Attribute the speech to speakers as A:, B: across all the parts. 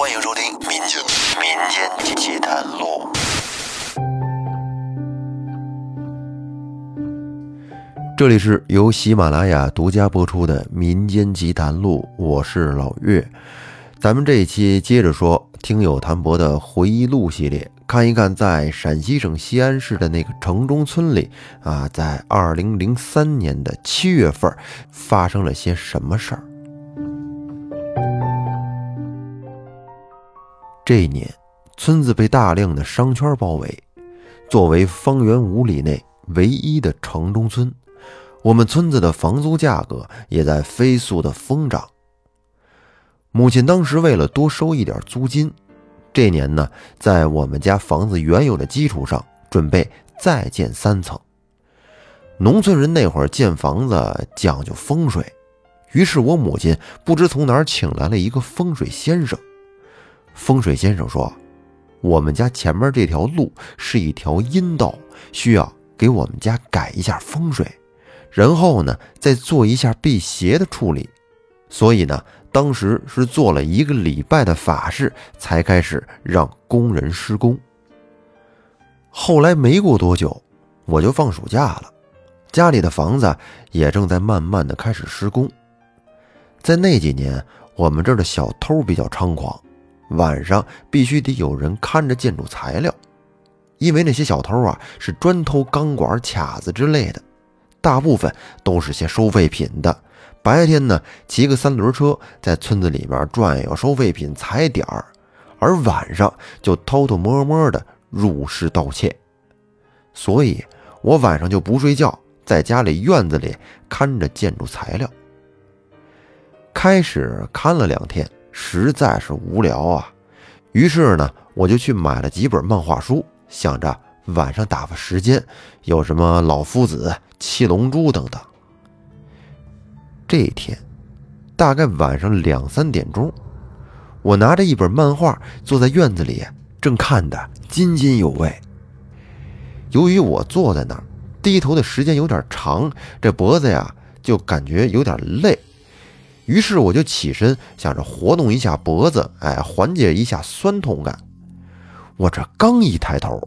A: 欢迎收听《民间民间奇谈录》。
B: 这里是由喜马拉雅独家播出的《民间奇谈录》，我是老岳。咱们这一期接着说听友谭博的回忆录系列，看一看在陕西省西安市的那个城中村里啊，在二零零三年的七月份发生了些什么事儿。这一年，村子被大量的商圈包围，作为方圆五里内唯一的城中村，我们村子的房租价格也在飞速的疯涨。母亲当时为了多收一点租金，这年呢，在我们家房子原有的基础上，准备再建三层。农村人那会儿建房子讲究风水，于是我母亲不知从哪儿请来了一个风水先生。风水先生说：“我们家前面这条路是一条阴道，需要给我们家改一下风水，然后呢，再做一下辟邪的处理。所以呢。”当时是做了一个礼拜的法事，才开始让工人施工。后来没过多久，我就放暑假了，家里的房子也正在慢慢的开始施工。在那几年，我们这儿的小偷比较猖狂，晚上必须得有人看着建筑材料，因为那些小偷啊是专偷钢管、卡子之类的，大部分都是些收废品的。白天呢，骑个三轮车在村子里面转悠，收废品踩点儿；而晚上就偷偷摸摸的入室盗窃。所以，我晚上就不睡觉，在家里院子里看着建筑材料。开始看了两天，实在是无聊啊，于是呢，我就去买了几本漫画书，想着晚上打发时间，有什么老夫子、七龙珠等等。这一天，大概晚上两三点钟，我拿着一本漫画坐在院子里，正看得津津有味。由于我坐在那儿低头的时间有点长，这脖子呀就感觉有点累，于是我就起身想着活动一下脖子，哎，缓解一下酸痛感。我这刚一抬头。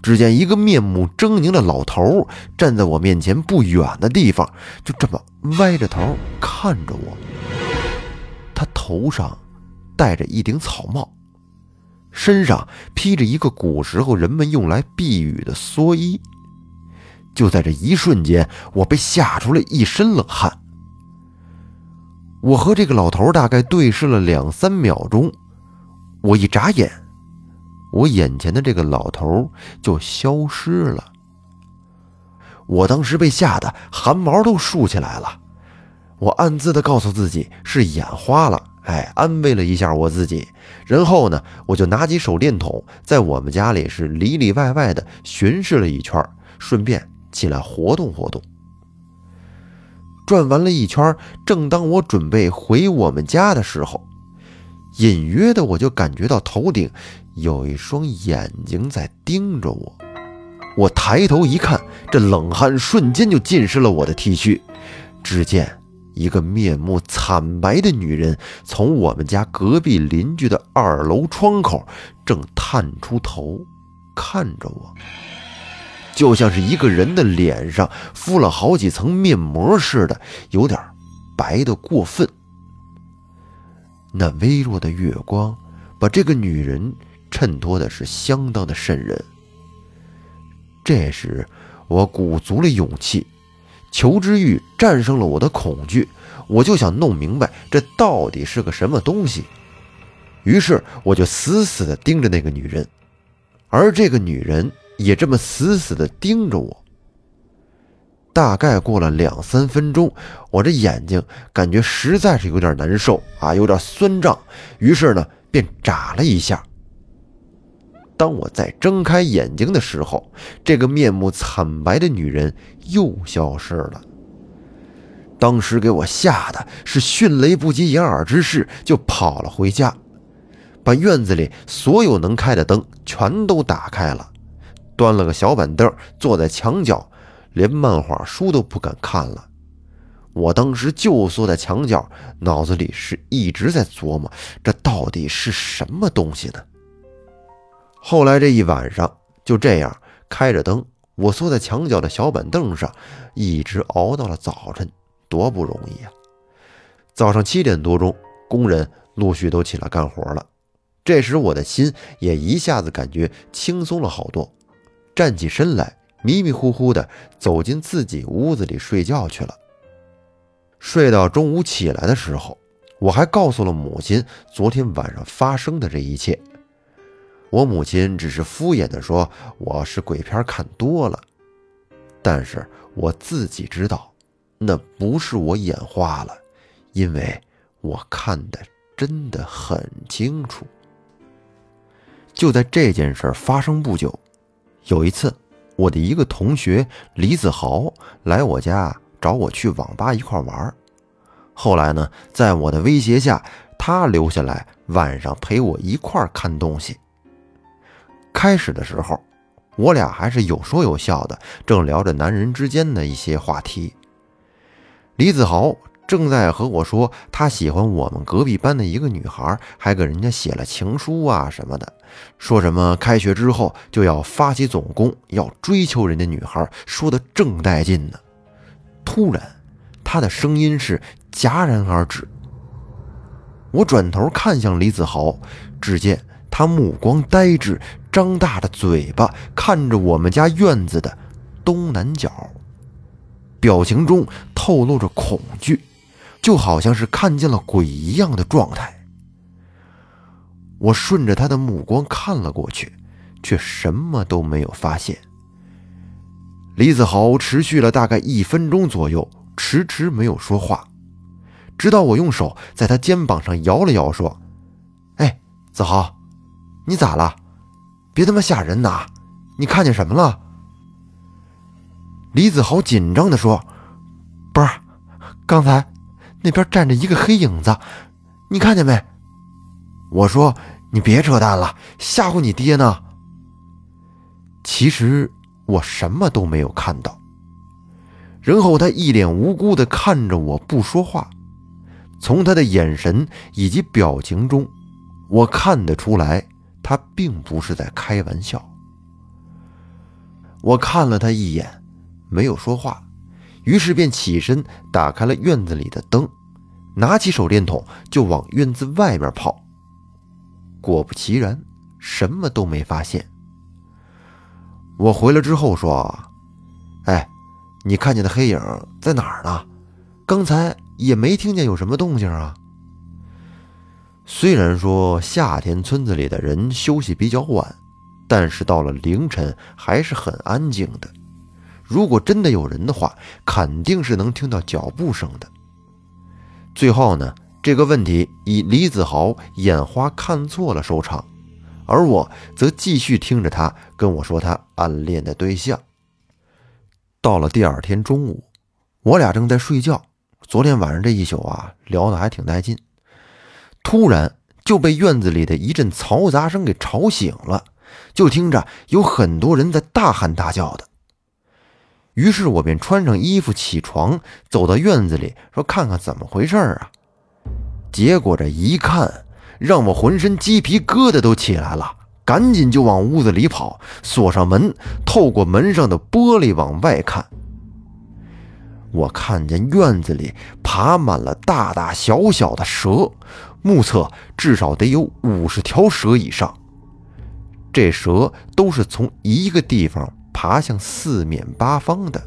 B: 只见一个面目狰狞的老头站在我面前不远的地方，就这么歪着头看着我。他头上戴着一顶草帽，身上披着一个古时候人们用来避雨的蓑衣。就在这一瞬间，我被吓出了一身冷汗。我和这个老头大概对视了两三秒钟，我一眨眼。我眼前的这个老头就消失了。我当时被吓得汗毛都竖起来了，我暗自的告诉自己是眼花了，哎，安慰了一下我自己。然后呢，我就拿起手电筒，在我们家里是里里外外的巡视了一圈，顺便起来活动活动。转完了一圈，正当我准备回我们家的时候，隐约的我就感觉到头顶。有一双眼睛在盯着我，我抬头一看，这冷汗瞬间就浸湿了我的 T 恤。只见一个面目惨白的女人从我们家隔壁邻居的二楼窗口正探出头看着我，就像是一个人的脸上敷了好几层面膜似的，有点白的过分。那微弱的月光把这个女人。衬托的是相当的瘆人。这时，我鼓足了勇气，求知欲战胜了我的恐惧，我就想弄明白这到底是个什么东西。于是，我就死死地盯着那个女人，而这个女人也这么死死地盯着我。大概过了两三分钟，我这眼睛感觉实在是有点难受啊，有点酸胀，于是呢，便眨了一下。当我再睁开眼睛的时候，这个面目惨白的女人又消失了。当时给我吓得是迅雷不及掩耳之势，就跑了回家，把院子里所有能开的灯全都打开了，端了个小板凳坐在墙角，连漫画书都不敢看了。我当时就缩在墙角，脑子里是一直在琢磨，这到底是什么东西呢？后来这一晚上就这样开着灯，我缩在墙角的小板凳上，一直熬到了早晨，多不容易呀！早上七点多钟，工人陆续都起来干活了，这时我的心也一下子感觉轻松了好多，站起身来，迷迷糊糊的走进自己屋子里睡觉去了。睡到中午起来的时候，我还告诉了母亲昨天晚上发生的这一切。我母亲只是敷衍地说：“我是鬼片看多了。”但是我自己知道，那不是我眼花了，因为我看的真的很清楚。就在这件事发生不久，有一次，我的一个同学李子豪来我家。找我去网吧一块玩后来呢，在我的威胁下，他留下来晚上陪我一块看东西。开始的时候，我俩还是有说有笑的，正聊着男人之间的一些话题。李子豪正在和我说他喜欢我们隔壁班的一个女孩，还给人家写了情书啊什么的，说什么开学之后就要发起总攻，要追求人家女孩，说的正带劲呢。突然，他的声音是戛然而止。我转头看向李子豪，只见他目光呆滞，张大的嘴巴看着我们家院子的东南角，表情中透露着恐惧，就好像是看见了鬼一样的状态。我顺着他的目光看了过去，却什么都没有发现。李子豪持续了大概一分钟左右，迟迟没有说话，直到我用手在他肩膀上摇了摇，说：“哎，子豪，你咋了？别他妈吓人呐！你看见什么了？”李子豪紧张地说：“不是，刚才那边站着一个黑影子，你看见没？”我说：“你别扯淡了，吓唬你爹呢。”其实。我什么都没有看到，然后他一脸无辜的看着我，不说话。从他的眼神以及表情中，我看得出来，他并不是在开玩笑。我看了他一眼，没有说话，于是便起身打开了院子里的灯，拿起手电筒就往院子外面跑。果不其然，什么都没发现。我回来之后说：“哎，你看见的黑影在哪儿呢？刚才也没听见有什么动静啊。虽然说夏天村子里的人休息比较晚，但是到了凌晨还是很安静的。如果真的有人的话，肯定是能听到脚步声的。最后呢，这个问题以李子豪眼花看错了收场。”而我则继续听着他跟我说他暗恋的对象。到了第二天中午，我俩正在睡觉，昨天晚上这一宿啊聊得还挺带劲，突然就被院子里的一阵嘈杂声给吵醒了，就听着有很多人在大喊大叫的。于是我便穿上衣服起床，走到院子里说看看怎么回事啊。结果这一看。让我浑身鸡皮疙瘩都起来了，赶紧就往屋子里跑，锁上门，透过门上的玻璃往外看。我看见院子里爬满了大大小小的蛇，目测至少得有五十条蛇以上。这蛇都是从一个地方爬向四面八方的，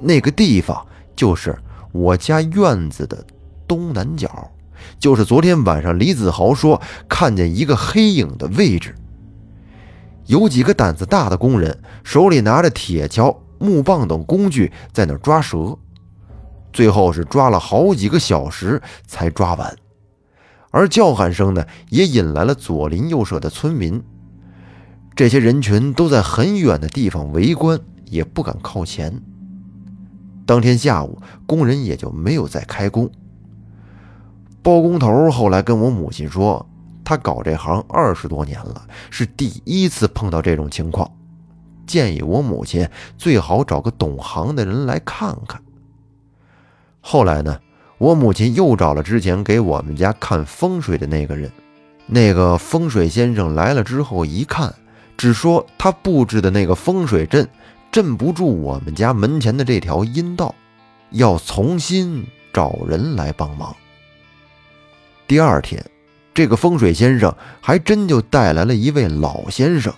B: 那个地方就是我家院子的东南角。就是昨天晚上，李子豪说看见一个黑影的位置。有几个胆子大的工人手里拿着铁锹、木棒等工具在那抓蛇，最后是抓了好几个小时才抓完。而叫喊声呢，也引来了左邻右舍的村民。这些人群都在很远的地方围观，也不敢靠前。当天下午，工人也就没有再开工。包工头后来跟我母亲说，他搞这行二十多年了，是第一次碰到这种情况，建议我母亲最好找个懂行的人来看看。后来呢，我母亲又找了之前给我们家看风水的那个人。那个风水先生来了之后一看，只说他布置的那个风水阵镇不住我们家门前的这条阴道，要重新找人来帮忙。第二天，这个风水先生还真就带来了一位老先生。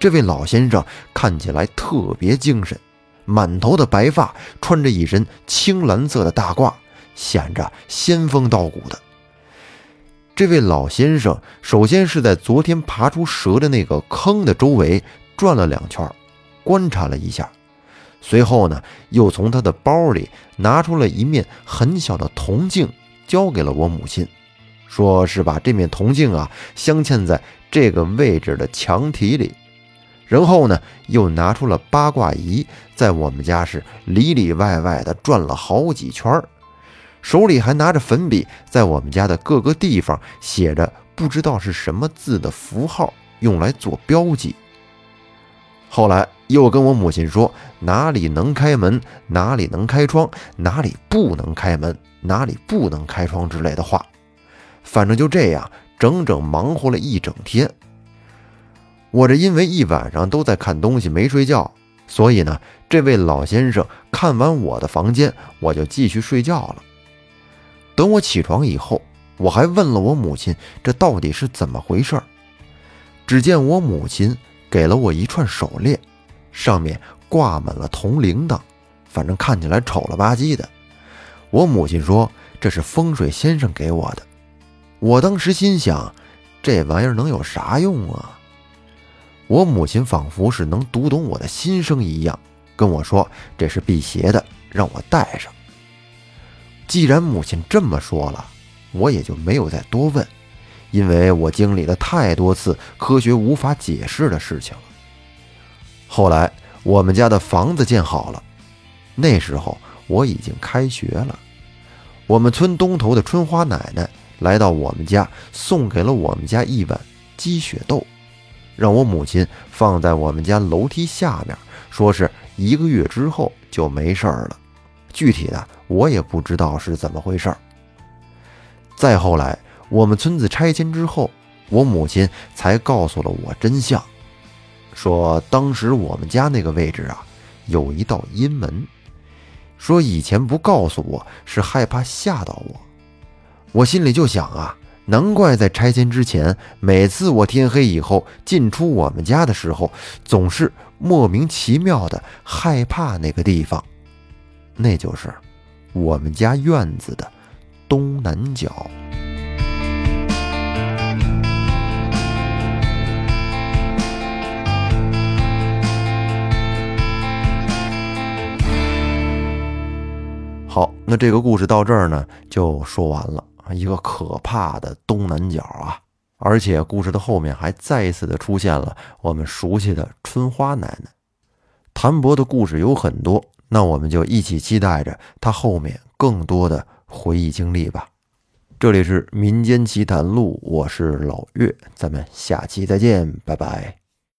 B: 这位老先生看起来特别精神，满头的白发，穿着一身青蓝色的大褂，显着仙风道骨的。这位老先生首先是在昨天爬出蛇的那个坑的周围转了两圈，观察了一下，随后呢，又从他的包里拿出了一面很小的铜镜，交给了我母亲。说是把这面铜镜啊镶嵌在这个位置的墙体里，然后呢又拿出了八卦仪，在我们家是里里外外的转了好几圈手里还拿着粉笔，在我们家的各个地方写着不知道是什么字的符号，用来做标记。后来又跟我母亲说哪里能开门，哪里能开窗，哪里不能开门，哪里不能开窗之类的话。反正就这样，整整忙活了一整天。我这因为一晚上都在看东西没睡觉，所以呢，这位老先生看完我的房间，我就继续睡觉了。等我起床以后，我还问了我母亲这到底是怎么回事。只见我母亲给了我一串手链，上面挂满了铜铃铛，反正看起来丑了吧唧的。我母亲说这是风水先生给我的。我当时心想，这玩意儿能有啥用啊？我母亲仿佛是能读懂我的心声一样，跟我说这是辟邪的，让我带上。既然母亲这么说了，我也就没有再多问，因为我经历了太多次科学无法解释的事情了。后来我们家的房子建好了，那时候我已经开学了，我们村东头的春花奶奶。来到我们家，送给了我们家一碗鸡血豆，让我母亲放在我们家楼梯下面，说是一个月之后就没事儿了。具体的我也不知道是怎么回事儿。再后来，我们村子拆迁之后，我母亲才告诉了我真相，说当时我们家那个位置啊，有一道阴门，说以前不告诉我是害怕吓到我。我心里就想啊，难怪在拆迁之前，每次我天黑以后进出我们家的时候，总是莫名其妙的害怕那个地方，那就是我们家院子的东南角。好，那这个故事到这儿呢，就说完了。一个可怕的东南角啊！而且故事的后面还再一次的出现了我们熟悉的春花奶奶。谭博的故事有很多，那我们就一起期待着他后面更多的回忆经历吧。这里是民间奇谈录，我是老岳，咱们下期再见，拜拜。